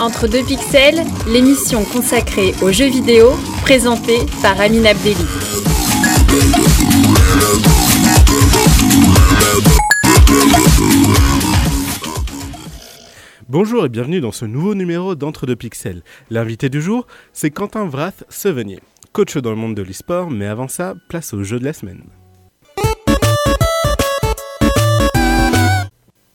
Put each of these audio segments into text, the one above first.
Entre deux pixels, l'émission consacrée aux jeux vidéo, présentée par Amine Abdelli. Bonjour et bienvenue dans ce nouveau numéro d'Entre deux pixels. L'invité du jour, c'est Quentin Vrath Sevenier, coach dans le monde de l'e-sport, mais avant ça, place au jeu de la semaine.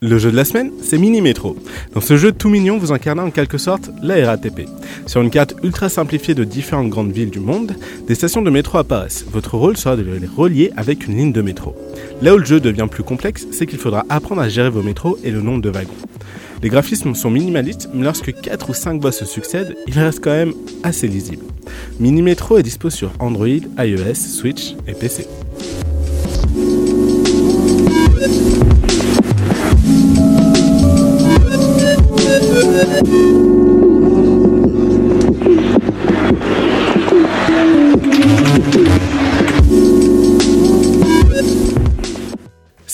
Le jeu de la semaine, c'est Mini Metro. Dans ce jeu tout mignon, vous incarnez en quelque sorte la RATP. Sur une carte ultra simplifiée de différentes grandes villes du monde, des stations de métro apparaissent. Votre rôle sera de les relier avec une ligne de métro. Là où le jeu devient plus complexe, c'est qu'il faudra apprendre à gérer vos métros et le nombre de wagons. Les graphismes sont minimalistes, mais lorsque 4 ou 5 boss se succèdent, il reste quand même assez lisible. Mini Metro est dispo sur Android, iOS, Switch et PC.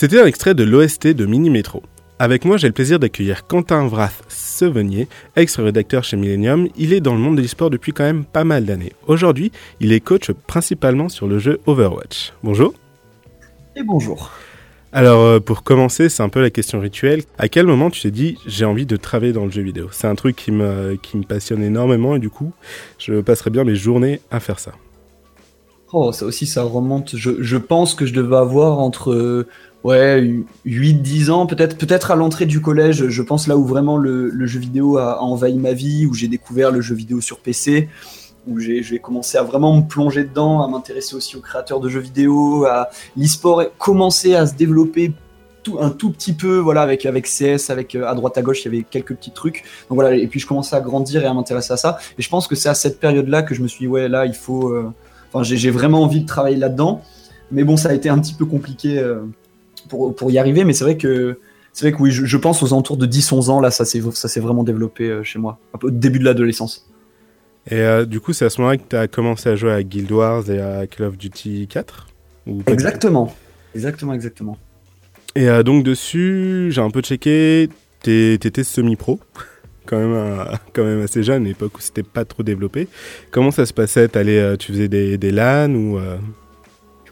C'était un extrait de l'OST de Mini Metro. Avec moi, j'ai le plaisir d'accueillir Quentin Vrath Sevenier, ex-rédacteur chez Millennium. Il est dans le monde de l'e-sport depuis quand même pas mal d'années. Aujourd'hui, il est coach principalement sur le jeu Overwatch. Bonjour. Et bonjour. Alors, euh, pour commencer, c'est un peu la question rituelle. À quel moment tu t'es dit j'ai envie de travailler dans le jeu vidéo? C'est un truc qui me, qui me passionne énormément et du coup, je passerai bien mes journées à faire ça. Oh, ça aussi, ça remonte. Je, je pense que je devais avoir entre ouais, 8-10 ans, peut-être peut-être à l'entrée du collège. Je pense là où vraiment le, jeu vidéo a, envahi ma vie, où j'ai découvert le jeu vidéo sur PC où j'ai commencé à vraiment me plonger dedans, à m'intéresser aussi aux créateurs de jeux vidéo, à l'e-sport commencer à se développer tout, un tout petit peu, voilà, avec, avec CS, avec à droite à gauche, il y avait quelques petits trucs. Donc voilà, et puis je commençais à grandir et à m'intéresser à ça. Et je pense que c'est à cette période-là que je me suis dit, ouais, là, il faut. Euh, enfin, j'ai vraiment envie de travailler là-dedans. Mais bon, ça a été un petit peu compliqué euh, pour, pour, y arriver. Mais c'est vrai que. C'est vrai que oui, je, je, pense aux alentours de 10-11 ans, là, ça s'est vraiment développé euh, chez moi, un peu au début de l'adolescence. Et euh, du coup, c'est à ce moment-là que tu as commencé à jouer à Guild Wars et à Call of Duty 4 ou Exactement. Exactement, exactement. Et euh, donc dessus, j'ai un peu checké, t'étais semi-pro, quand même, euh, quand même assez jeune, à l'époque où c'était pas trop développé. Comment ça se passait? Allais, euh, Tu faisais des, des LAN ou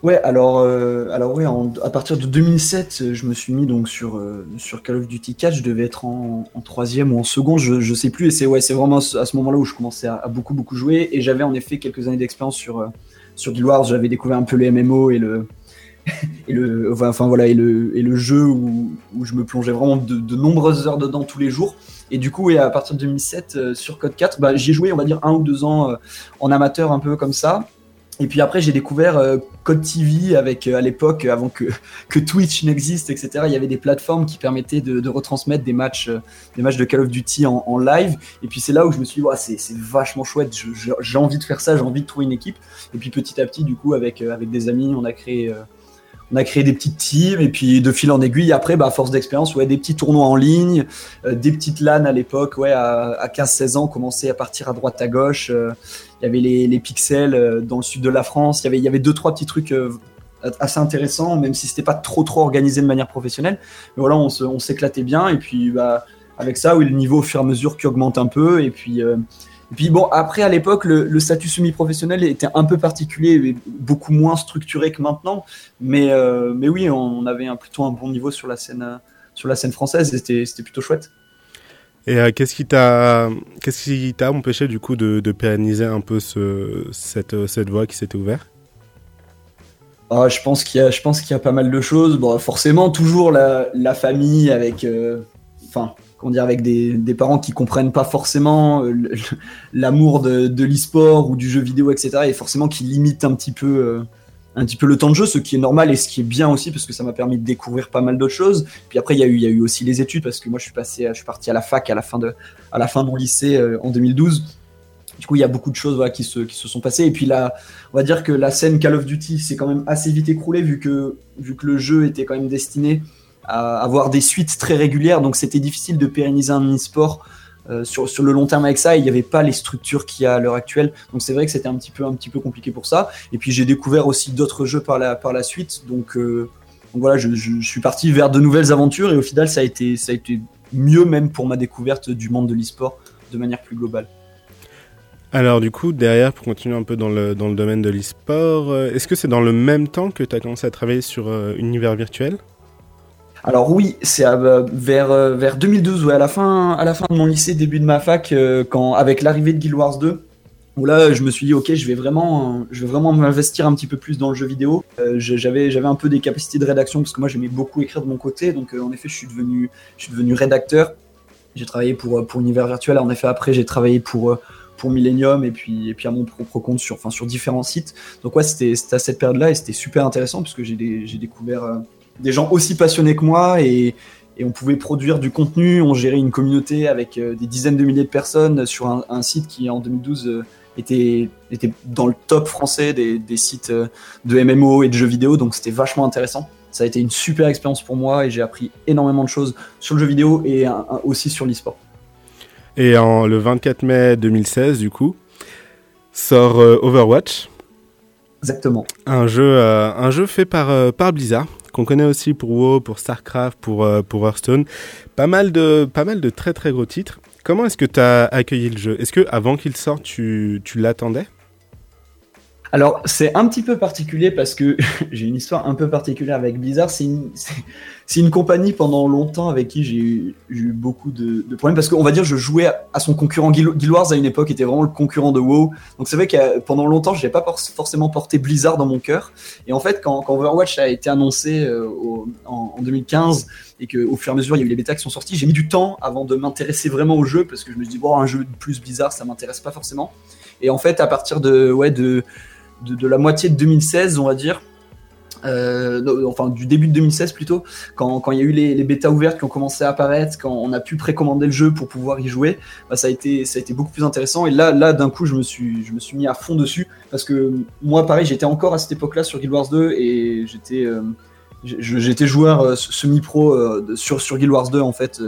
Ouais, alors, euh, alors à partir de 2007, je me suis mis donc sur, euh, sur Call of Duty 4. Je devais être en, troisième ou en seconde, je, je sais plus. Et c'est ouais, vraiment à ce moment-là où je commençais à, beaucoup beaucoup jouer. Et j'avais en effet quelques années d'expérience sur euh, sur Guild Wars. J'avais découvert un peu les MMO et le et le enfin voilà et le et le jeu où, où je me plongeais vraiment de, nombreuses heures dedans tous les jours. Et du coup, à partir de 2007 euh, sur Code 4, bah, j'ai joué on va dire un ou deux ans euh, en amateur un peu comme ça. Et puis après, j'ai découvert euh, Code TV avec, euh, à l'époque, avant que, que Twitch n'existe, etc. Il y avait des plateformes qui permettaient de, retransmettre des matchs, euh, des matchs de Call of Duty en, live. Et puis c'est là où je me suis dit, ouais, c'est vachement chouette, j'ai envie de faire ça, j'ai envie de trouver une équipe. Et puis petit à petit, du coup, avec, euh, avec des amis, on a créé. on a créé des petites teams et puis de fil en aiguille après bah à force d'expérience ouais des petits tournois en ligne euh, des petites LAN à l'époque ouais à, à 15 16 ans commencer à partir à droite à gauche euh, il y avait les, pixels euh, dans le sud de la France. Il y avait, il y avait deux, trois petits trucs euh, assez intéressants, même si c'était pas trop, trop organisé de manière professionnelle. Mais voilà, on s'éclatait bien. Et puis, bah, avec ça, oui, le niveau au fur et à mesure qui augmente un peu. Et puis, euh, et puis bon, après, à l'époque, le, statut semi-professionnel était un peu particulier, beaucoup moins structuré que maintenant. Mais, mais oui, on avait plutôt un bon niveau sur la scène, sur la scène française. C'était plutôt chouette. Et euh, qu'est-ce qui t'a qu'est-ce qui t'a empêché du coup de, pérenniser un peu ce, cette, cette voie qui s'était ouverte? Ah, je pense qu'il y a je pense qu'il y a pas mal de choses. Bon, forcément toujours la, famille avec euh, comment dire avec des, parents qui comprennent pas forcément euh, l'amour de, de l'e-sport ou du jeu vidéo etc et forcément qui limitent un petit peu euh, un petit peu le temps de jeu, ce qui est normal et ce qui est bien aussi parce que ça m'a permis de découvrir pas mal d'autres choses. Puis après, il y, a eu, y a eu aussi les études parce que moi, je suis passé, je suis parti à la fac à la fin de, à la fin de mon lycée euh, en 2012. Du coup, il y a beaucoup de choses qui, se, qui se sont passées. Et puis là, on va dire que la scène Call of Duty s'est quand même assez vite écroulée vu que, vu que le jeu était quand même destiné à avoir des suites très régulières. Donc, c'était difficile de pérenniser un e-sport euh, sur, sur, le long terme avec ça, il n'y avait pas les structures qu'il y a à l'heure actuelle. Donc c'est vrai que c'était un petit peu un petit peu compliqué pour ça. Et puis j'ai découvert aussi d'autres jeux par la par la suite. Donc, euh, voilà, je, je, je, suis parti vers de nouvelles aventures et au final ça a été ça a été mieux même pour ma découverte du monde de l'e-sport de manière plus globale. Alors du coup, derrière, pour continuer un peu dans le, dans le domaine de l'e-sport, euh, est-ce que c'est dans le même temps que tu as commencé à travailler sur euh, Univers Virtuel? Alors oui, c'est vers, vers 2012, ouais, à la fin, de mon lycée, début de ma fac, quand avec l'arrivée de Guild Wars 2, où là je me suis dit ok je vais vraiment m'investir un petit peu plus dans le jeu vidéo. Euh, j'avais un peu des capacités de rédaction parce que moi j'aimais beaucoup écrire de mon côté. Donc euh, en effet je suis devenu rédacteur. J'ai travaillé pour pour univers virtuel. En effet après j'ai travaillé pour euh, pour Millennium et puis et puis à mon propre compte sur différents sites. Donc ouais c'était à cette période là et c'était super intéressant parce que j'ai découvert des gens aussi passionnés que moi et et on pouvait produire du contenu, on gérait une communauté avec des dizaines de milliers de personnes sur un, un site qui en 2012 était, était dans le top français des, des, sites euh, de MMO et de jeux vidéo, donc c'était vachement intéressant. Ça a été une super expérience pour moi et j'ai appris énormément de choses sur le jeu vidéo et aussi sur l'e-sport. Et en, le 24 mai 2016, du coup, sort euh, Overwatch. Exactement. Un jeu, euh, un jeu fait par, par Blizzard, qu'on connaît aussi pour WoW, pour StarCraft, pour, pour Hearthstone. Pas mal, de, pas mal de très très gros titres. Comment est-ce que tu as accueilli le jeu? Est-ce que avant qu'il sorte, tu, tu l'attendais? Alors, c'est un petit peu particulier parce que j'ai une histoire un peu particulière avec Blizzard. C'est une, compagnie pendant longtemps avec qui j'ai eu, beaucoup de, problèmes parce qu'on va dire je jouais à, son concurrent Guild Wars à une époque, était vraiment le concurrent de WoW. Donc c'est vrai que pendant longtemps, je n'ai pas forcément porté Blizzard dans mon cœur. Et en fait, quand, Overwatch a été annoncé euh, en, en, 2015 et qu'au fur et à mesure, il y a eu les bêtas qui sont sortis, j'ai mis du temps avant de m'intéresser vraiment au jeu parce que je me suis dit, bon, un jeu plus Blizzard, ça m'intéresse pas forcément. Et en fait, à partir de, ouais, de de, la moitié de 2016, on va dire. Euh, enfin du début de 2016 plutôt, quand, il y a eu les, les bêtas ouvertes qui ont commencé à apparaître, quand on a pu précommander le jeu pour pouvoir y jouer, bah, ça, a été, ça a été beaucoup plus intéressant. Et là, là d'un coup, je me, suis, je me suis mis à fond dessus, parce que moi, pareil, j'étais encore à cette époque-là sur Guild Wars 2, et j'étais euh, j'étais joueur euh, semi-pro sur, Guild Wars 2, en fait,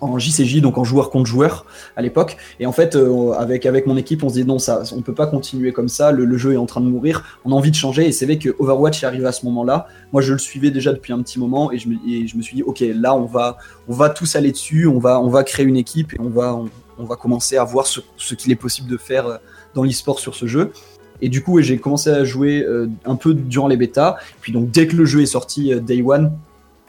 en JCJ, donc en joueur contre joueur à l'époque. Et en fait, euh, avec, avec mon équipe, on se dit non, ça, on peut pas continuer comme ça, le, jeu est en train de mourir, on a envie de changer. Et c'est vrai que Overwatch est arrivé à ce moment-là. Moi, je le suivais déjà depuis un petit moment et je me, je me suis dit, ok, là, on va, on va tous aller dessus, on va, on va créer une équipe et on va, on, va commencer à voir ce, ce qu'il est possible de faire euh, dans l'e-sport sur ce jeu. Et du coup, j'ai commencé à jouer euh, un peu durant les bêtas. Puis donc, dès que le jeu est sorti, Day One,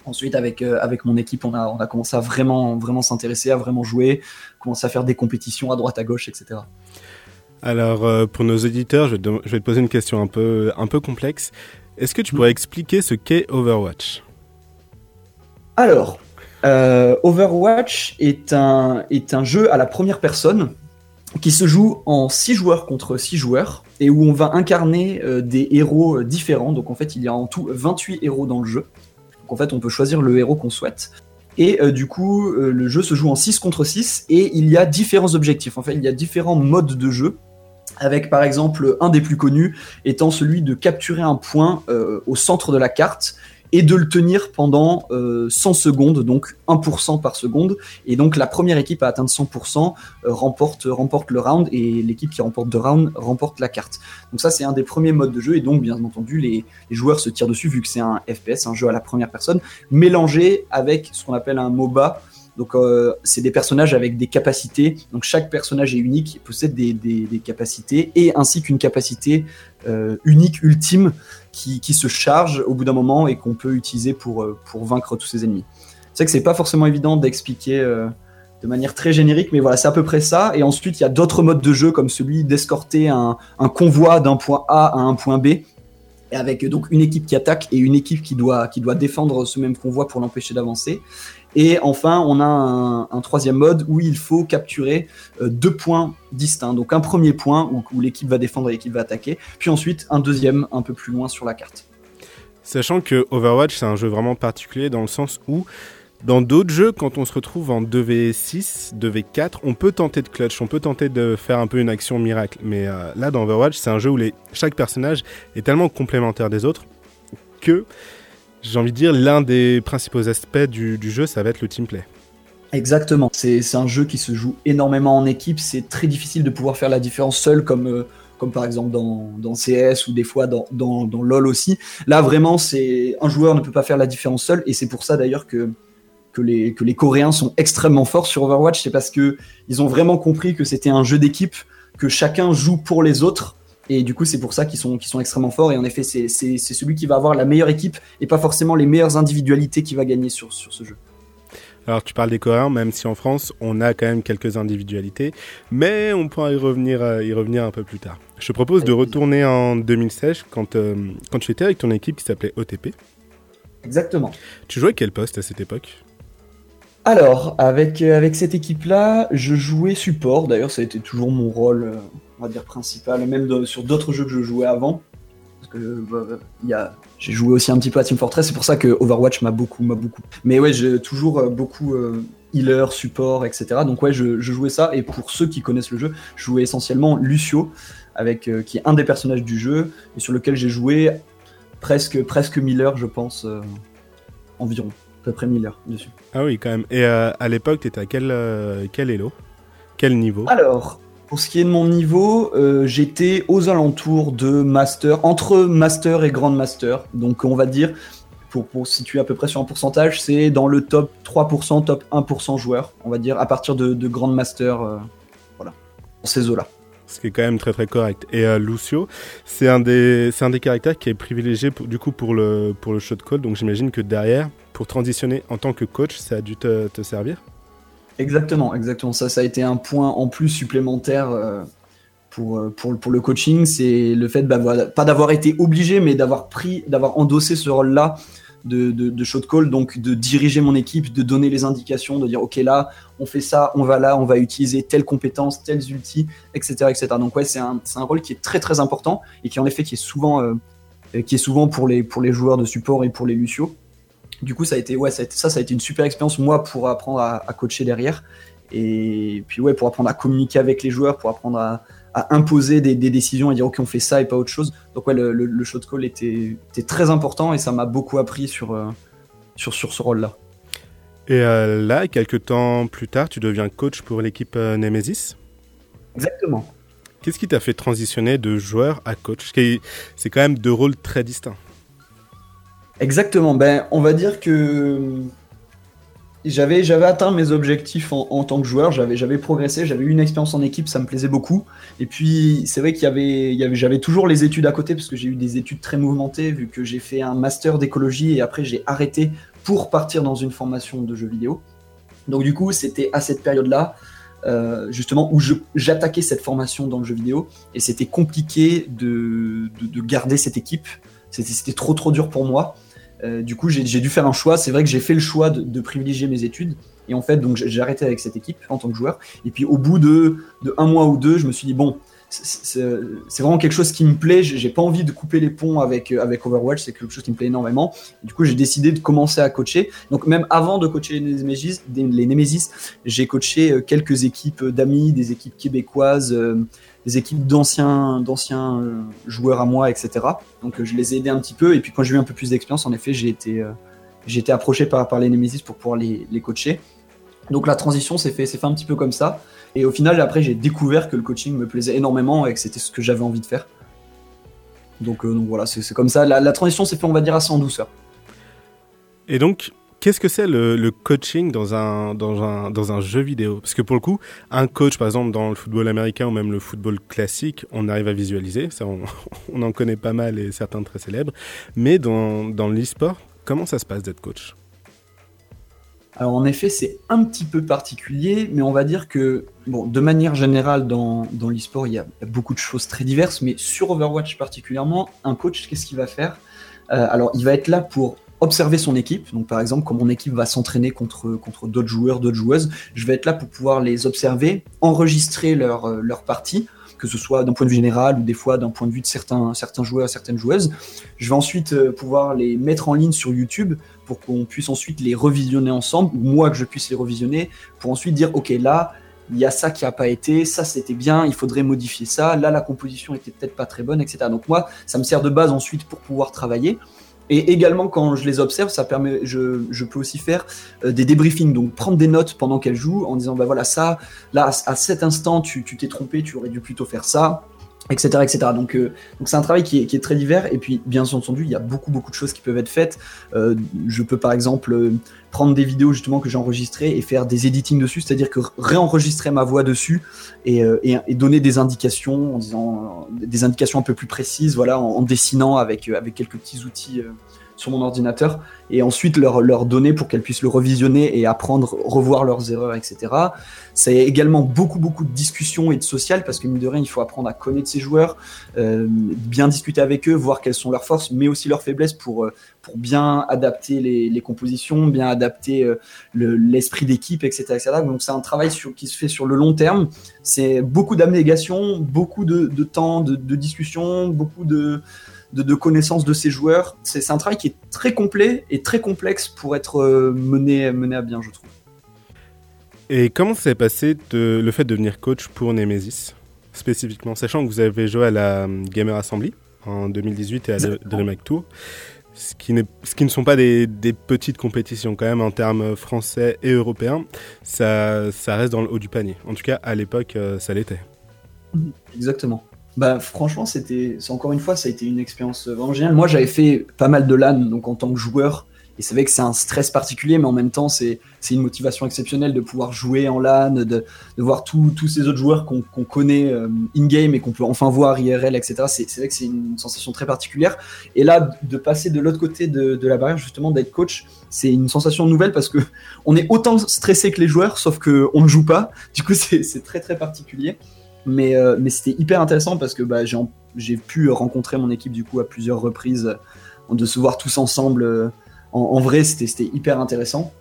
Ensuite, avec, euh, avec mon équipe, on a, on a commencé à vraiment, vraiment s'intéresser, à vraiment jouer, commencer à faire des compétitions à droite, à gauche, etc. Alors, euh, pour nos auditeurs, je, vais te poser une question un peu, un peu complexe. Est-ce que tu pourrais expliquer ce qu'est Overwatch? Alors, euh, Overwatch est un, est un jeu à la première personne qui se joue en 6 joueurs contre 6 joueurs et où on va incarner des héros différents. Donc en fait, il y a en tout 28 héros dans le jeu en fait, on peut choisir le héros qu'on souhaite. Et euh, du coup, euh, le jeu se joue en 6 contre 6 et il y a différents objectifs. En fait, il y a différents modes de jeu. Avec par exemple un des plus connus étant celui de capturer un point euh, au centre de la carte et de le tenir pendant 100 euh, secondes, donc 1% par seconde. Et donc la première équipe à atteindre 100% euh, remporte, le round et l'équipe qui remporte deux rounds remporte la carte. Donc ça c'est un des premiers modes de jeu et donc bien entendu les joueurs se tirent dessus vu que c'est un FPS, un jeu à la première personne, mélangé avec ce qu'on appelle un MOBA. Donc euh, c'est des personnages avec des capacités. Donc chaque personnage est unique, possède des, capacités et ainsi qu'une capacité euh, unique, ultime qui, se charge au bout d'un moment et qu'on peut utiliser pour, euh, pour vaincre tous ses ennemis. C'est vrai que c'est pas forcément évident d'expliquer de manière très générique, mais voilà, c'est à peu près ça. Et ensuite, il y a d'autres modes de jeu comme celui d'escorter un, convoi d'un point A à un point B, avec donc une équipe qui attaque et une équipe qui doit défendre ce même convoi pour l'empêcher d'avancer. Et enfin, on a un, troisième mode où il faut capturer euh, deux points distincts. Donc un premier point où, l'équipe va défendre et l'équipe va attaquer, puis ensuite un deuxième un peu plus loin sur la carte. Sachant que Overwatch, c'est un jeu vraiment particulier dans le sens où dans d'autres jeux, quand on se retrouve en 2v6, 2v4, on peut tenter de clutch, on peut tenter de faire un peu une action miracle. Mais euh, là, dans Overwatch, c'est un jeu où les... chaque personnage est tellement complémentaire des autres que j'ai envie de dire, l'un des principaux aspects du, jeu, ça va être le team play. Exactement, c'est un jeu qui se joue énormément en équipe, c'est très difficile de pouvoir faire la différence seul comme, euh, comme par exemple dans, dans, CS ou des fois dans, dans, dans LoL aussi. Là vraiment, c'est un joueur ne peut pas faire la différence seul et c'est pour ça d'ailleurs que que les, que les Coréens sont extrêmement forts sur Overwatch, c'est parce que ils ont vraiment compris que c'était un jeu d'équipe, que chacun joue pour les autres. Et du coup, c'est pour ça qu'ils sont, qu'ils sont extrêmement forts. Et en effet, c'est celui qui va avoir la meilleure équipe et pas forcément les meilleures individualités qui va gagner sur, sur ce jeu. Alors tu parles des Coréens, même si en France on a quand même quelques individualités, mais on pourra y revenir, euh, y revenir un peu plus tard. Je te propose de retourner en 2016 quand, euh, quand tu étais avec ton équipe qui s'appelait OTP. Exactement. Tu jouais quel poste à cette époque? Alors, avec, euh, avec cette équipe-là, je jouais support. D'ailleurs, ça a été toujours mon rôle, euh, on va dire, principal, même sur d'autres jeux que je jouais avant. Parce que euh, j'ai joué aussi un petit peu à Team Fortress, c'est pour ça que Overwatch m'a beaucoup, m'a beaucoup. Mais ouais, j'ai toujours beaucoup healer, support, etc. Donc ouais, je, jouais ça. Et pour ceux qui connaissent le jeu, je jouais essentiellement Lucio, avec, qui est un des personnages du jeu, et sur lequel j'ai joué presque, presque 1000 heures, je pense, environ à peu près 1000 heures dessus. Ah oui, quand même. Et euh, à l'époque, tu étais à quel, euh, quel elo? Quel niveau? Alors, pour ce qui est de mon niveau, euh, j'étais aux alentours de Master, entre Master et Grand Master. Donc, on va dire, pour, pour situer à peu près sur un pourcentage, c'est dans le top 3%, top 1% joueurs, on va dire, à partir de, Grand Master, voilà, dans ces eaux-là ce qui est quand même très très correct. Et Lucio, c'est un des un des caractères qui est privilégié du coup pour le pour le shot call. Donc j'imagine que derrière, pour transitionner en tant que coach, ça a dû te, servir Exactement, exactement. Ça, ça a été un point en plus supplémentaire euh, pour, euh, pour, pour, le coaching. C'est le fait, bah, pas d'avoir été obligé, mais d'avoir pris, d'avoir endossé ce rôle-là de, de, shot call, donc de diriger mon équipe, de donner les indications, de dire ok là, on fait ça, on va là, on va utiliser telle compétence, tels outils, etc., etc. Donc ouais, c'est un, un, rôle qui est très très important et qui en effet qui est souvent, euh, qui est souvent pour les, pour les joueurs de support et pour les Lucio. Du coup, ça a été, ouais, ça, ça, a été une super expérience, moi, pour apprendre à, coacher derrière. Et puis, ouais, pour apprendre à communiquer avec les joueurs, pour apprendre à, imposer des, décisions et dire, OK, on fait ça et pas autre chose. Donc, ouais, le, le, shot call était, était, très important et ça m'a beaucoup appris sur, euh, sur, sur ce rôle-là. Et euh, là, quelques temps plus tard, tu deviens coach pour l'équipe euh, Nemesis? Exactement. Qu'est-ce qui t'a fait transitionner de joueur à coach? C'est quand même deux rôles très distincts. Exactement. Ben, on va dire que j'avais j'avais atteint mes objectifs en, tant que joueur. J'avais j'avais progressé. J'avais eu une expérience en équipe. Ça me plaisait beaucoup. Et puis c'est vrai qu'il y avait il y avait j'avais toujours les études à côté parce que j'ai eu des études très mouvementées vu que j'ai fait un master d'écologie et après j'ai arrêté pour partir dans une formation de jeux vidéo. Donc du coup c'était à cette période là. Euh, justement où j'attaquais cette formation dans le jeu vidéo et c'était compliqué de, de, garder cette équipe c'était trop trop dur pour moi euh, du coup, j'ai dû faire un choix. C'est vrai que j'ai fait le choix de, privilégier mes études. Et en fait, donc j'ai arrêté avec cette équipe en tant que joueur. Et puis au bout de, un mois ou deux, je me suis dit bon, c'est vraiment quelque chose qui me plaît. J'ai pas envie de couper les ponts avec euh, avec Overwatch. C'est quelque chose qui me plaît énormément. du coup, j'ai décidé de commencer à coacher. Donc même avant de coacher les Nemesis, j'ai coaché euh, quelques équipes d'amis, des équipes québécoises des équipes d'anciens d'anciens euh, joueurs à moi, etc. Donc euh, je les ai aidés un petit peu. Et puis quand j'ai eu un peu plus d'expérience, en effet, j'ai été, euh, été approché par, par les Nemesis pour pouvoir les, les coacher. Donc la transition s'est fait, fait un petit peu comme ça. Et au final, après, j'ai découvert que le coaching me plaisait énormément et que c'était ce que j'avais envie de faire. Donc, donc voilà, c'est comme ça. La, la transition s'est fait, on va dire, assez en douceur. Et donc, Qu'est-ce que c'est le, coaching dans un, dans, un, dans un jeu vidéo? Parce que pour le coup, un coach, par exemple, dans le football américain ou même le football classique, on arrive à visualiser. On, en connaît pas mal et certains très célèbres. Mais dans, dans l'e-sport, comment ça se passe d'être coach? Alors en effet, c'est un petit peu particulier, mais on va dire que, bon, de manière générale, dans, dans l'e-sport, il, y a beaucoup de choses très diverses, mais sur Overwatch particulièrement, un coach, qu'est-ce qu'il va faire? Euh, Alors, il va être là pour observer son équipe. Donc, par exemple, quand mon équipe va s'entraîner contre, contre d'autres joueurs, d'autres joueuses, je vais être là pour pouvoir les observer, enregistrer leur, euh, leur partie, que ce soit d'un point de vue général ou des fois d'un point de vue de certains, certains joueurs, certaines joueuses. Je vais ensuite euh, pouvoir les mettre en ligne sur YouTube pour qu'on puisse ensuite les revisionner ensemble, ou moi que je puisse les revisionner, pour ensuite dire, OK, là, il y a ça qui n'a pas été, ça c'était bien, il faudrait modifier ça, là la composition était peut-être pas très bonne, etc. Donc moi, ça me sert de base ensuite pour pouvoir travailler. Et également, quand je les observe, ça permet, je, je peux aussi faire euh, des débriefings, donc prendre des notes pendant qu'elles jouent en disant, bah voilà, ça, là, à cet instant, tu t'es trompé, tu aurais dû plutôt faire ça. Etc. euh, donc c'est un travail qui est, très divers. Et puis, bien entendu, il y a beaucoup, beaucoup de choses qui peuvent être faites. Euh, je peux, par exemple, euh, prendre des vidéos justement que j'ai enregistrées et faire des editing dessus, c'est-à-dire que réenregistrer ma voix dessus et, donner des indications en disant des indications un peu plus précises, voilà, en, en dessinant avec, avec quelques petits outils sur mon ordinateur et ensuite leur, leur donner pour qu'elles puissent le revisionner et apprendre, revoir leurs erreurs, etc. C'est également beaucoup, beaucoup de discussions et de social parce que, mine de rien, il faut apprendre à connaître ses joueurs, euh, bien discuter avec eux, voir quelles sont leurs forces, mais aussi leurs faiblesses pour, euh, pour bien adapter les, compositions, bien adapter euh, l'esprit d'équipe, etc., etc. Donc, c'est un travail sur, qui se fait sur le long terme. C'est beaucoup d'abnégation, beaucoup de, de temps de, de discussion, beaucoup de de, de connaissance de ces joueurs. C'est un travail qui est très complet et très complexe pour être euh, mené, mené à bien, je trouve. Et comment s'est passé de, le fait de devenir coach pour Nemesis spécifiquement, sachant que vous avez joué à la euh, Gamer Assembly en 2018 et à DreamHack Tour, ce qui, ce qui, ne sont pas des, des, petites compétitions quand même en termes français et européens, ça, ça, reste dans le haut du panier. En tout cas, à l'époque, euh, ça l'était. Exactement. Bah franchement, c'était, encore une fois, ça a été une expérience vraiment géniale. Moi, j'avais fait pas mal de LAN, donc en tant que joueur, et c'est vrai que c'est un stress particulier, mais en même temps, c'est, une motivation exceptionnelle de pouvoir jouer en LAN, de, de voir tous ces autres joueurs qu'on, qu'on connaît euh, in-game et qu'on peut enfin voir IRL, etc. C'est, vrai que c'est une sensation très particulière. Et là, de passer de l'autre côté de, de la barrière, justement, d'être coach, c'est une sensation nouvelle parce que on est autant stressé que les joueurs, sauf que on ne joue pas. Du coup, c'est très très particulier. Mais, euh, mais c'était hyper intéressant parce que bah, j'ai pu rencontrer mon équipe du coup à plusieurs reprises, euh, de se voir tous ensemble. Euh, en, vrai, c'était hyper intéressant.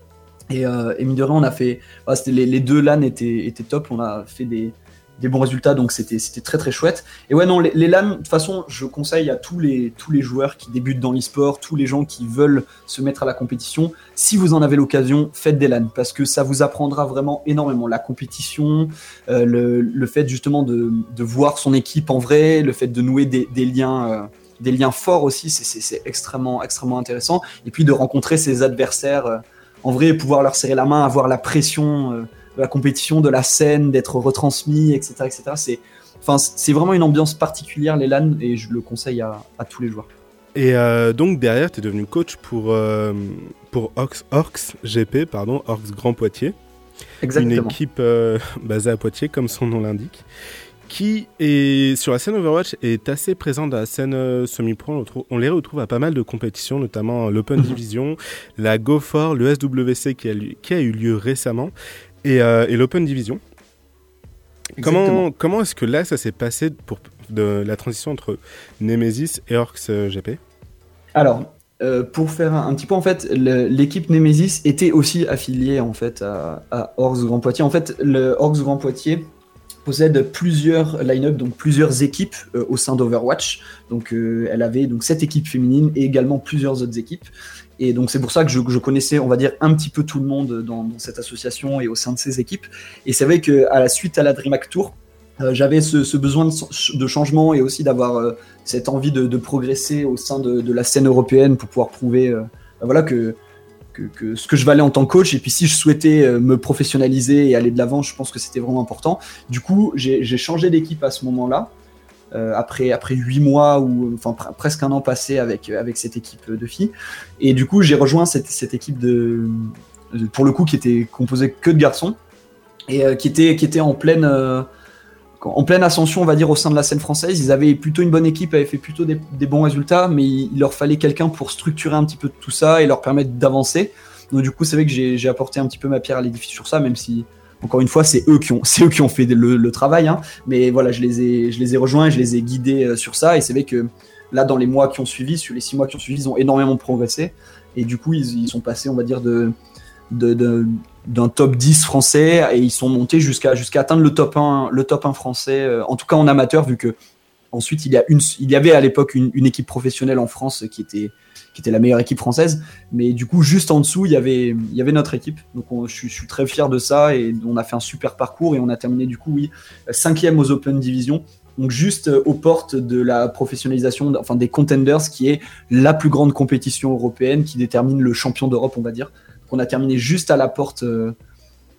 Et, euh, et mine de rien, on a fait. Bah, les, les, deux LAN étaient, étaient top. On a fait des, des bons résultats, donc c'était très très chouette. Et ouais, non, les, LAN, de toute façon, je conseille à tous les, tous les joueurs qui débutent dans l'e-sport, tous les gens qui veulent se mettre à la compétition, si vous en avez l'occasion, faites des LAN, parce que ça vous apprendra vraiment énormément. La compétition, euh, le, le, fait justement de, de, voir son équipe en vrai, le fait de nouer des, liens. Euh, des liens forts aussi, c'est extrêmement, extrêmement intéressant. Et puis de rencontrer ses adversaires euh, en vrai, pouvoir leur serrer la main, avoir la pression de la compétition, de la scène, d'être retransmis, etc. etc. C'est enfin, vraiment une ambiance particulière, les LAN, et je le conseille à, à tous les joueurs. Et euh, donc derrière, tu es devenu coach pour, euh, pour Orcs, Orcs GP, pardon, Orcs Grand Poitiers. Exactement. Une équipe euh, basée à Poitiers, comme son nom l'indique, qui est sur la scène Overwatch est assez présente dans la scène euh, semi-pro. On, on, les retrouve à pas mal de compétitions, notamment l'Open Division, la GoFor, le SWC qui a, qui a eu lieu récemment et, euh, et l'Open Division. Exactement. Comment, comment est-ce que là, ça s'est passé pour de la transition entre Nemesis et Orcs GP Alors, euh, pour faire un, un, petit peu, en fait, l'équipe Nemesis était aussi affiliée en fait à, à Orcs Grand Poitiers. En fait, le Orcs Grand Poitiers possède plusieurs line-up, donc plusieurs équipes euh, au sein d'Overwatch. Donc, euh, elle avait donc cette équipe féminine et également plusieurs autres équipes. Et donc c'est pour ça que je, connaissais, on va dire, un petit peu tout le monde dans, cette association et au sein de ces équipes. Et c'est vrai que à la suite à la DreamHack Tour, euh, j'avais ce, besoin de, changement et aussi d'avoir euh, cette envie de, progresser au sein de, la scène européenne pour pouvoir prouver, euh, voilà, que, ce que je valais en tant que coach. Et puis si je souhaitais me professionnaliser et aller de l'avant, je pense que c'était vraiment important. Du coup, j'ai changé d'équipe à ce moment-là euh, après après huit mois ou enfin pr presque un an passé avec avec cette équipe de filles. Et du coup, j'ai rejoint cette, cette équipe de, pour le coup qui était composée que de garçons et euh, qui était qui était en pleine euh, en pleine ascension, on va dire, au sein de la scène française. Ils avaient plutôt une bonne équipe, avaient fait plutôt des, bons résultats, mais il, leur fallait quelqu'un pour structurer un petit peu tout ça et leur permettre d'avancer. Donc du coup, c'est vrai que j'ai apporté un petit peu ma pierre à l'édifice sur ça, même si encore une fois, c'est eux qui ont, c'est eux qui ont fait le, travail. Hein. Mais voilà, je les ai, je les ai rejoints, je les ai guidés euh, sur ça. Et c'est vrai que là, dans les mois qui ont suivi, sur les six mois qui ont suivi, ils ont énormément progressé. Et du coup, ils, sont passés, on va dire, de, d'un top 10 français et ils sont montés jusqu'à jusqu'à atteindre le top 1 le top 1 français euh, en tout cas en amateur vu que ensuite il y a une il y avait à l'époque une, équipe professionnelle en France qui était qui était la meilleure équipe française mais du coup juste en dessous il y avait notre équipe donc on, je, suis, très fier de ça et on a fait un super parcours et on a terminé du coup oui cinquième aux Open Division donc juste aux portes de la professionnalisation enfin des contenders qui est la plus grande compétition européenne qui détermine le champion d'Europe on va dire qu'on a terminé juste à la porte euh,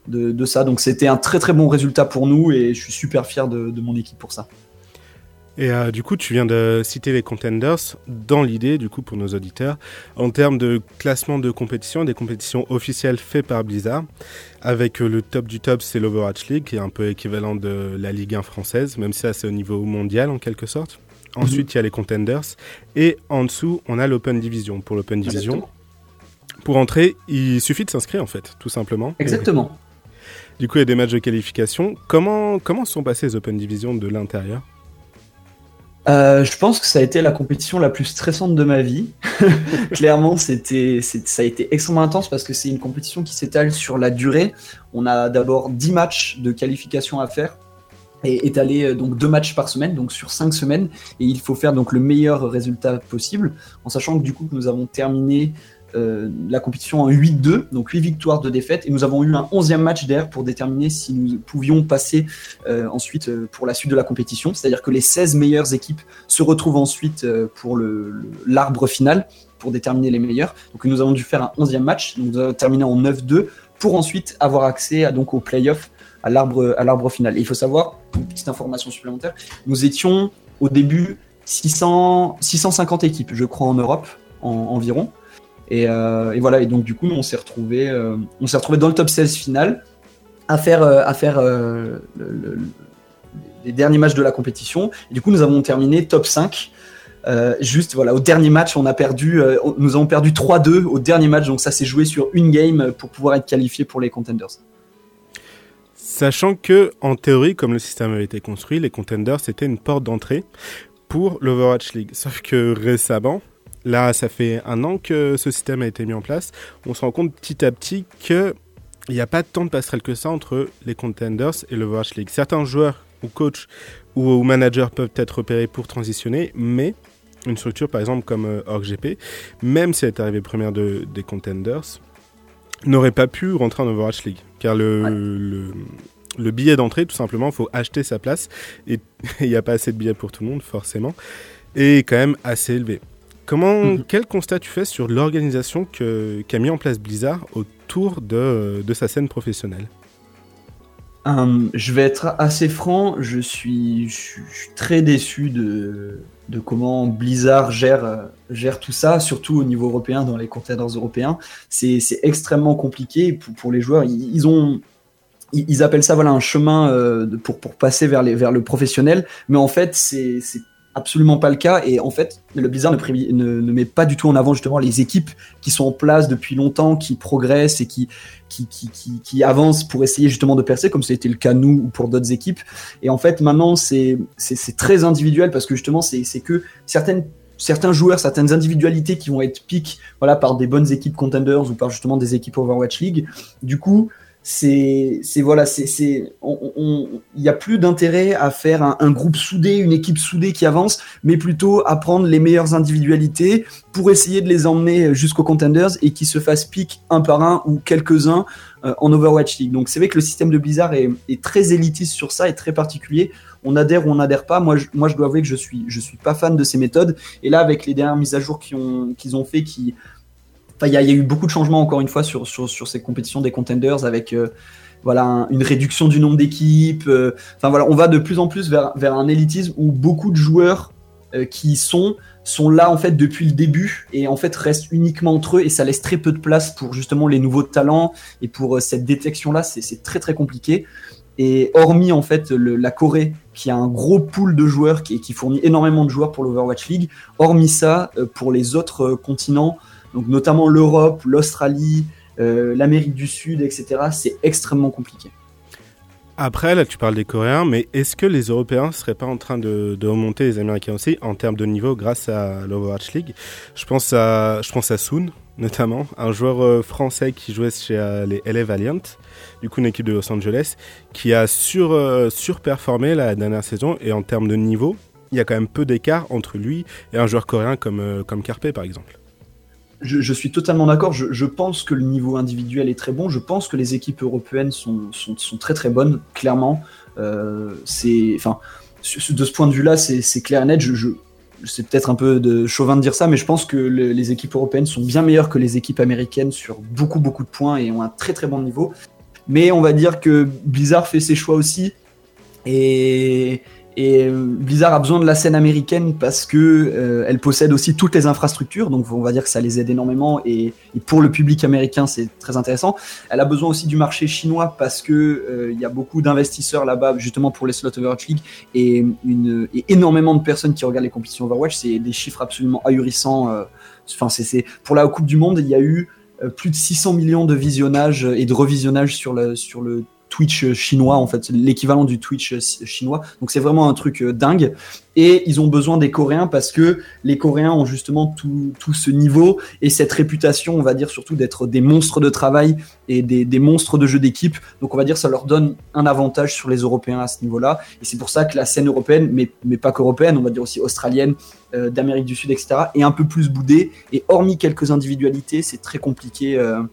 de, ça. Donc c'était un très très bon résultat pour nous et je suis super fier de, mon équipe pour ça. Et euh, du coup, tu viens de citer les contenders dans l'idée, du coup, pour nos auditeurs, en termes de classement de compétition, des compétitions officielles faites par Blizzard, avec euh, le top du top, c'est l'Overwatch League, qui est un peu équivalent de la Ligue 1 française, même si ça c'est au niveau mondial en quelque sorte. Ensuite, il y a les contenders, et en dessous, on a l'Open Division. Pour l'Open Division, Exactement. pour entrer, il suffit de s'inscrire en fait, tout simplement. Exactement. Du coup, il y a des matchs de qualification. Comment, comment sont passés les Open Division de l'intérieur? Euh, je pense que ça a été la compétition la plus stressante de ma vie. Clairement, c'était, ça a été extrêmement intense parce que c'est une compétition qui s'étale sur la durée. On a d'abord 10 matchs de qualification à faire et étaler euh, donc deux matchs par semaine, donc sur cinq semaines. Et il faut faire donc le meilleur résultat possible, en sachant que du coup nous avons terminé euh, la compétition en 8-2, donc 8 victoires de défaite, et nous avons eu un 11e match d'air pour déterminer si nous pouvions passer euh, ensuite euh, pour la suite de la compétition. C'est-à-dire que les 16 meilleures équipes se retrouvent ensuite pour l'arbre final, pour déterminer les meilleurs. Donc nous avons dû faire un 11e match, donc nous avons terminé en 9-2, pour ensuite avoir accès à, donc, au playoff, à l'arbre à l'arbre final. Et il faut savoir, une petite information supplémentaire, nous étions au début 600, 650 équipes, je crois, en Europe en, environ. Et, euh, et voilà, et donc du coup, on s'est retrouvé, on s'est retrouvé dans le top 16 final à faire, euh, à faire euh, le- le- les derniers matchs de la compétition. Et du coup, nous avons terminé top 5. Euh, juste voilà, au dernier match, on a perdu, euh, nous avons perdu 3-2 au dernier match, donc ça s'est joué sur une game pour pouvoir être qualifié pour les contenders. Sachant que, en théorie, comme le système avait été construit, les contenders c'était une porte d'entrée pour l'Overwatch League. Sauf que récemment, là, ça fait un an que ce système a été mis en place, on se rend compte petit à petit que il n'y a pas tant de passerelle que ça entre les contenders et l'Overwatch League. Certains joueurs ou coachs ou, ou managers peuvent être repérés pour transitionner, mais une structure par exemple comme euh, OrgGP, même si elle est arrivée première de, des contenders, n'aurait pas pu rentrer en Overwatch League. Car le, Ouais. le, le billet d'entrée, tout simplement, il faut acheter sa place. Et il n'y a pas assez de billets pour tout le monde, forcément. Et quand même assez élevé. Comment, Mhm. Quel constat tu fais sur l'organisation qu'a mis en place Blizzard autour de, de sa scène professionnelle? Euh, je vais être assez franc, je suis, je suis- je suis très déçu de, de comment Blizzard gère, gère tout ça, surtout au niveau européen, dans les containers européens. C'est extrêmement compliqué pour, pour les joueurs. Ils, ils ont, ils, ils appellent ça voilà, un chemin euh, pour, pour passer vers, les, vers le professionnel, mais en fait, c'est absolument pas le cas. Et en fait, le Blizzard ne, met pas du tout en avant justement les équipes qui sont en place depuis longtemps, qui progressent et qui, qui, qui, qui, avancent pour essayer justement de percer, comme ça a été le cas nous ou pour d'autres équipes. Et en fait, maintenant, c'est très individuel parce que justement, c'est c'est que certaines certains joueurs, certaines individualités qui vont être piques voilà, par des bonnes équipes contenders ou par justement des équipes Overwatch League. Du coup, c'est voilà, c'est on- il y a plus d'intérêt à faire un, groupe soudé, une équipe soudée qui avance, mais plutôt à prendre les meilleures individualités pour essayer de les emmener jusqu'aux contenders et qui se fassent pique un par un ou quelques-uns euh, en Overwatch League. Donc c'est vrai que le système de Blizzard est, est très élitiste sur ça, est très particulier. On adhère ou on n'adhère pas. Moi je, moi, je dois avouer que je suis, je suis pas fan de ces méthodes. Et là, avec les dernières mises à jour qu'ils ont, qu'ils ont fait, qui, il y, a- eu beaucoup de changements encore une fois sur, sur, sur ces compétitions des contenders avec euh, voilà un- une réduction du nombre d'équipes. euh, voilà, on va de plus en plus vers, vers un élitisme où beaucoup de joueurs euh, qui sont sont là en fait depuis le début et en fait restent uniquement entre eux et ça laisse très peu de place pour justement les nouveaux talents et pour cette détection là c'est très très compliqué et hormis en fait la Corée qui a un gros pool de joueurs qui, qui fournit énormément de joueurs pour l'Overwatch League hormis ça pour les autres continents donc notamment l'Europe l'Australie euh, l'Amérique du Sud etc c'est extrêmement compliqué Après, là, tu parles des Coréens, mais est-ce que les Européens seraient pas en train de, remonter les Américains aussi en termes de niveau grâce à l'Overwatch League? Je pense à, je pense à Soon, notamment, un joueur euh, français qui jouait chez euh, les LA Valiant, du coup une équipe de Los Angeles, qui a sur, surperformé la dernière saison et en termes de niveau, il y a quand même peu d'écart entre lui et un joueur coréen comme, comme Carpe, par exemple. Je, suis totalement d'accord. Je, pense que le niveau individuel est très bon. Je pense que les équipes européennes sont, sont, très très bonnes, clairement. Euh, de ce point de vue-là, c'est clair et net. Je, c'est peut-être un peu chauvin de dire ça, mais je pense que le- les équipes européennes sont bien meilleures que les équipes américaines sur beaucoup beaucoup de points et ont un très très bon niveau. Mais on va dire que Blizzard fait ses choix aussi. Et, Et euh, Blizzard a besoin de la scène américaine parce que euh, elle possède aussi toutes les infrastructures, donc on va dire que ça les aide énormément et, pour le public américain c'est très intéressant. Elle a besoin aussi du marché chinois parce que euh, il y a beaucoup d'investisseurs là-bas justement pour les slots Overwatch League et, énormément de personnes qui regardent les compétitions Overwatch. C'est des chiffres absolument ahurissants. Enfin c'est pour la Coupe du Monde il y a eu plus de 600 millions de visionnages et de revisionnages sur le sur le Twitch chinois, en fait, l'équivalent du Twitch chinois. Donc c'est vraiment un truc euh, dingue. Et ils ont besoin des Coréens parce que les Coréens ont justement tout, tout ce niveau et cette réputation, on va dire surtout d'être des monstres de travail et des, des monstres de jeu d'équipe. Donc on va dire ça leur donne un avantage sur les Européens à ce niveau-là. Et c'est pour ça que la scène européenne, mais, mais pas qu'européenne, on va dire aussi australienne, euh, d'Amérique du Sud, etc., est un peu plus boudée. Et hormis quelques individualités, c'est très compliqué. Euh,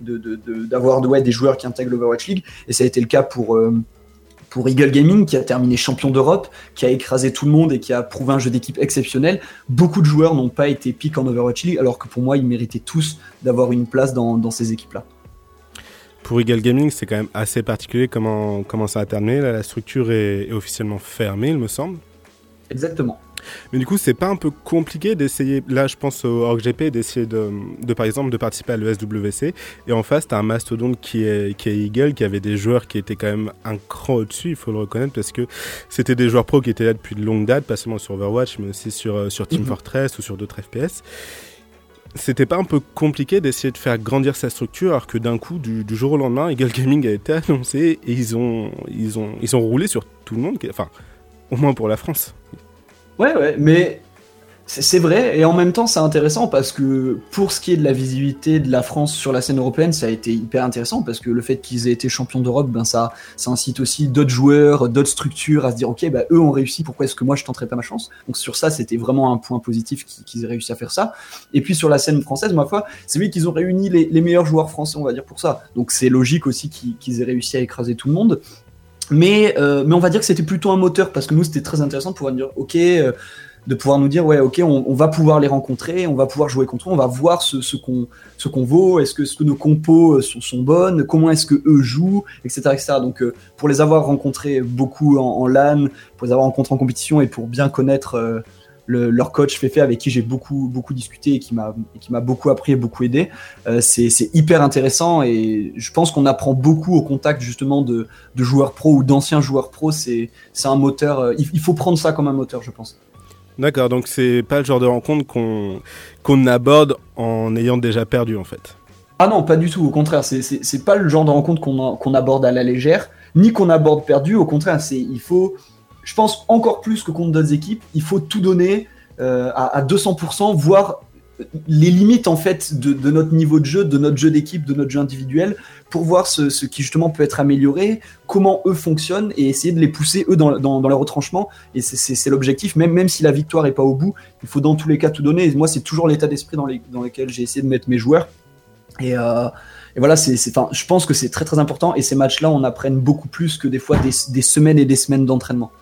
d'avoir de, des joueurs qui intègrent l'Overwatch League. Et ça a été le cas pour, euh, pour Eagle Gaming, qui a terminé champion d'Europe, qui a écrasé tout le monde et qui a prouvé un jeu d'équipe exceptionnel. Beaucoup de joueurs n'ont pas été piques en Overwatch League, alors que pour moi, ils méritaient tous d'avoir une place dans, dans ces équipes-là. Pour Eagle Gaming, c'est quand même assez particulier comment, comment ça a terminé. la structure est officiellement fermée, il me semble. Exactement. Mais du coup, c'est pas un peu compliqué d'essayer, là je pense au OrgGP, d'essayer de, de, par exemple de participer à l'ESWC et en face, tu as un mastodonte qui est, qui est Eagle, qui avait des joueurs qui étaient quand même un cran au-dessus, il faut le reconnaître, parce que c'était des joueurs pro qui étaient là depuis de longue date, pas seulement sur Overwatch, mais aussi sur, euh, sur Team mhm. Fortress ou sur d'autres FPS c'était pas un peu compliqué d'essayer de faire grandir sa structure alors que d'un coup, du, jour au lendemain, Eagle Gaming a été annoncé et ils ont, ils ont, ils ont roulé sur tout le monde, enfin, au moins pour la France. Ouais, ouais, mais c'est vrai, et en même temps, c'est intéressant parce que pour ce qui est de la visibilité de la France sur la scène européenne, ça a été hyper intéressant parce que le fait qu'ils aient été champions d'Europe, ben ça, ça incite aussi d'autres joueurs, d'autres structures à se dire, ok, bah, eux ont réussi, pourquoi est-ce que moi je tenterais pas ma chance? Donc sur ça, c'était vraiment un point positif qu'ils aient réussi à faire ça. Et puis sur la scène française, ma foi, c'est oui qu'ils ont réuni les, meilleurs joueurs français, on va dire pour ça. Donc c'est logique aussi qu'ils aient réussi à écraser tout le monde. Mais, euh, mais on va dire que c'était plutôt un moteur parce que nous, c'était très intéressant de pouvoir dire, OK, euh, de pouvoir nous dire, ouais, OK, on, va pouvoir les rencontrer, on va pouvoir jouer contre eux, on va voir ce, qu'on vaut, est-ce que, nos compos euh, sont, sont bonnes, comment est-ce que eux jouent, etc. etc. Donc, pour les avoir rencontrés beaucoup en, en, LAN, pour les avoir rencontrés en compétition et pour bien connaître leur coach Fefe avec qui j'ai beaucoup beaucoup discuté et qui m'a qui m'a beaucoup appris et beaucoup aidé. Euh, c'est hyper intéressant et je pense qu'on apprend beaucoup au contact justement de, de joueurs pro ou d'anciens joueurs pro. C'est c'est un moteur. Euh, il, faut prendre ça comme un moteur, je pense. D'accord, donc c'est pas le genre de rencontre qu'on qu'on aborde en ayant déjà perdu en fait. Ah non, pas du tout. Au contraire, c'est pas le genre de rencontre qu'on qu'on aborde à la légère, ni qu'on aborde perdu. Au contraire, c'est il faut je pense encore plus que contre d'autres équipes, il faut tout donner euh, à, 200%, voire les limites en fait de, notre niveau de jeu, de notre jeu d'équipe, de notre jeu individuel, pour voir ce, qui justement peut être amélioré, comment eux fonctionnent et essayer de les pousser eux dans, dans, leur retranchement. Et c'est l'objectif, même, même si la victoire est pas au bout, il faut dans tous les cas tout donner. Et moi, c'est toujours l'état d'esprit dans, lequel j'ai essayé de mettre mes joueurs. Et, euh, voilà, je pense que c'est très très important. Et ces matchs-là, on apprenne beaucoup plus que des fois des semaines et des semaines d'entraînement.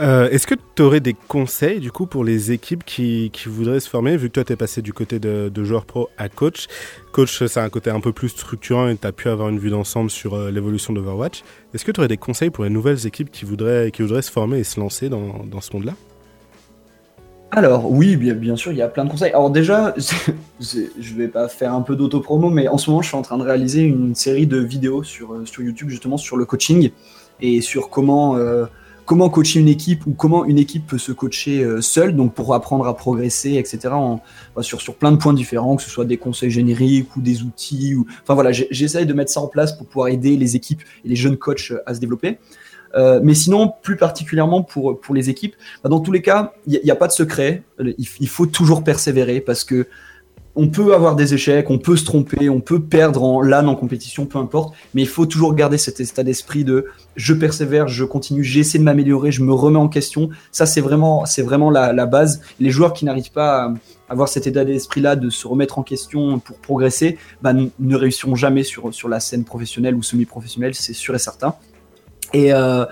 Euh, est-ce que tu aurais des conseils du coup pour les équipes qui, voudraient se former, vu que toi tu es passé du côté de, de, joueur pro à coach? Coach, c'est un côté un peu plus structurant et tu as pu avoir une vue d'ensemble sur euh, l'évolution d'Overwatch. Est-ce que tu aurais des conseils pour les nouvelles équipes qui voudraient, qui voudraient se former et se lancer dans, dans ce monde-là? Alors oui, bien, bien, sûr, il y a plein de conseils. Alors déjà, je vais pas faire un peu d'auto-promo, mais en ce moment, je suis en train de réaliser une série de vidéos sur, euh, sur YouTube justement sur le coaching et sur comment comment coacher une équipe ou comment une équipe peut se coacher euh, seule, donc pour apprendre à progresser, etc. Bah, sur, plein de points différents, que ce soit des conseils génériques ou des outils. Ou... Enfin voilà, j'essaye de mettre ça en place pour pouvoir aider les équipes et les jeunes coachs à se développer. Euh, mais sinon, plus particulièrement pour, pour les équipes, bah, dans tous les cas, il n'y a, pas de secret. Il, faut toujours persévérer parce que on peut avoir des échecs, on peut se tromper, on peut perdre en LAN, en compétition, peu importe, mais il faut toujours garder cet état d'esprit de je persévère, je continue, j'essaie de m'améliorer, je me remets en question. Ça, c'est vraiment, c'est vraiment la, base. Les joueurs qui n'arrivent pas à avoir cet état d'esprit-là de se remettre en question pour progresser, bah, ne réussiront jamais sur, sur la scène professionnelle ou semi-professionnelle, c'est sûr et certain. Et, euh,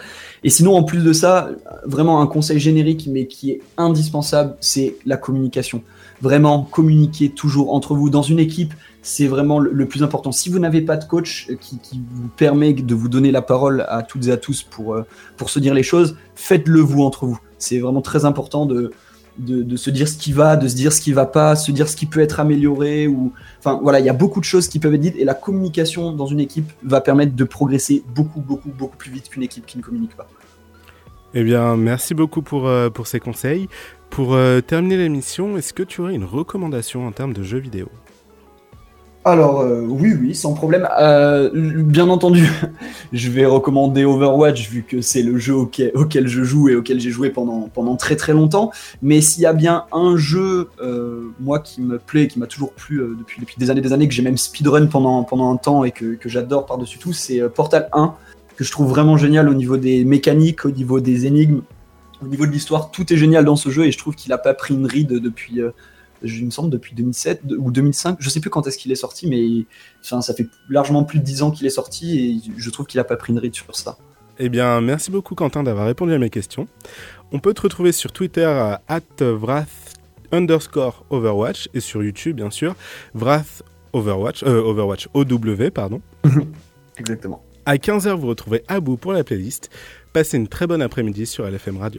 et sinon, en plus de ça, vraiment un conseil générique, mais qui est indispensable, c'est la communication. Vraiment, communiquer toujours entre vous. Dans une équipe, c'est vraiment le, plus important. Si vous n'avez pas de coach qui, qui, vous permet de vous donner la parole à toutes et à tous pour, euh, pour se dire les choses, faites-le vous entre vous. C'est vraiment très important de, de, se dire ce qui va, de se dire ce qui va pas, se dire ce qui peut être amélioré. Ou... Enfin voilà, il y a beaucoup de choses qui peuvent être dites et la communication dans une équipe va permettre de progresser beaucoup, beaucoup, beaucoup plus vite qu'une équipe qui ne communique pas. Eh bien, merci beaucoup pour, euh, pour ces conseils. Pour euh, terminer l'émission, est-ce que tu aurais une recommandation en termes de jeux vidéo? Alors euh, oui, oui, sans problème. Euh, bien entendu, je vais recommander Overwatch vu que c'est le jeu auquel, je joue et auquel j'ai joué pendant, pendant très très longtemps. Mais s'il y a bien un jeu, moi, qui me plaît, qui m'a toujours plu depuis, depuis des années des années, que j'ai même speedrun pendant, pendant un temps et que, que j'adore par-dessus tout, c'est Portal 1, que je trouve vraiment génial au niveau des mécaniques, au niveau des énigmes, au niveau de l'histoire. Tout est génial dans ce jeu et je trouve qu'il n'a pas pris une ride depuis il me semble, depuis 2007 ou 2005. Je sais plus quand est-ce qu'il est sorti, mais enfin, ça fait largement plus de 10 ans qu'il est sorti et je trouve qu'il n'a pas pris une ride sur ça. Eh bien, merci beaucoup Quentin d'avoir répondu à mes questions. On peut te retrouver sur Twitter à @wrath underscore Overwatch et sur YouTube bien sûr Wrath Overwatch euh, Overwatch OW pardon. Exactement. À 15h vous retrouvez Abou pour la playlist. Passez une très bonne après-midi sur LFM Radio.